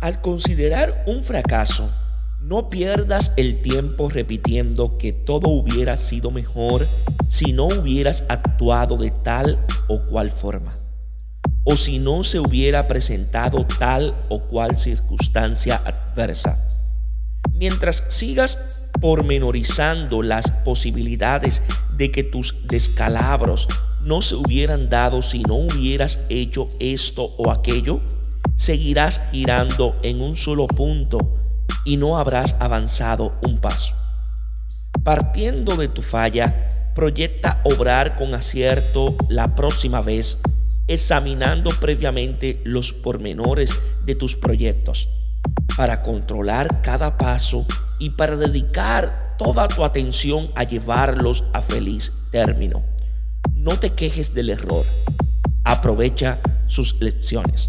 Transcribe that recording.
Al considerar un fracaso, no pierdas el tiempo repitiendo que todo hubiera sido mejor si no hubieras actuado de tal o cual forma, o si no se hubiera presentado tal o cual circunstancia adversa. Mientras sigas pormenorizando las posibilidades de que tus descalabros no se hubieran dado si no hubieras hecho esto o aquello, seguirás girando en un solo punto y no habrás avanzado un paso. Partiendo de tu falla, proyecta obrar con acierto la próxima vez, examinando previamente los pormenores de tus proyectos, para controlar cada paso y para dedicar toda tu atención a llevarlos a feliz término. No te quejes del error, aprovecha sus lecciones.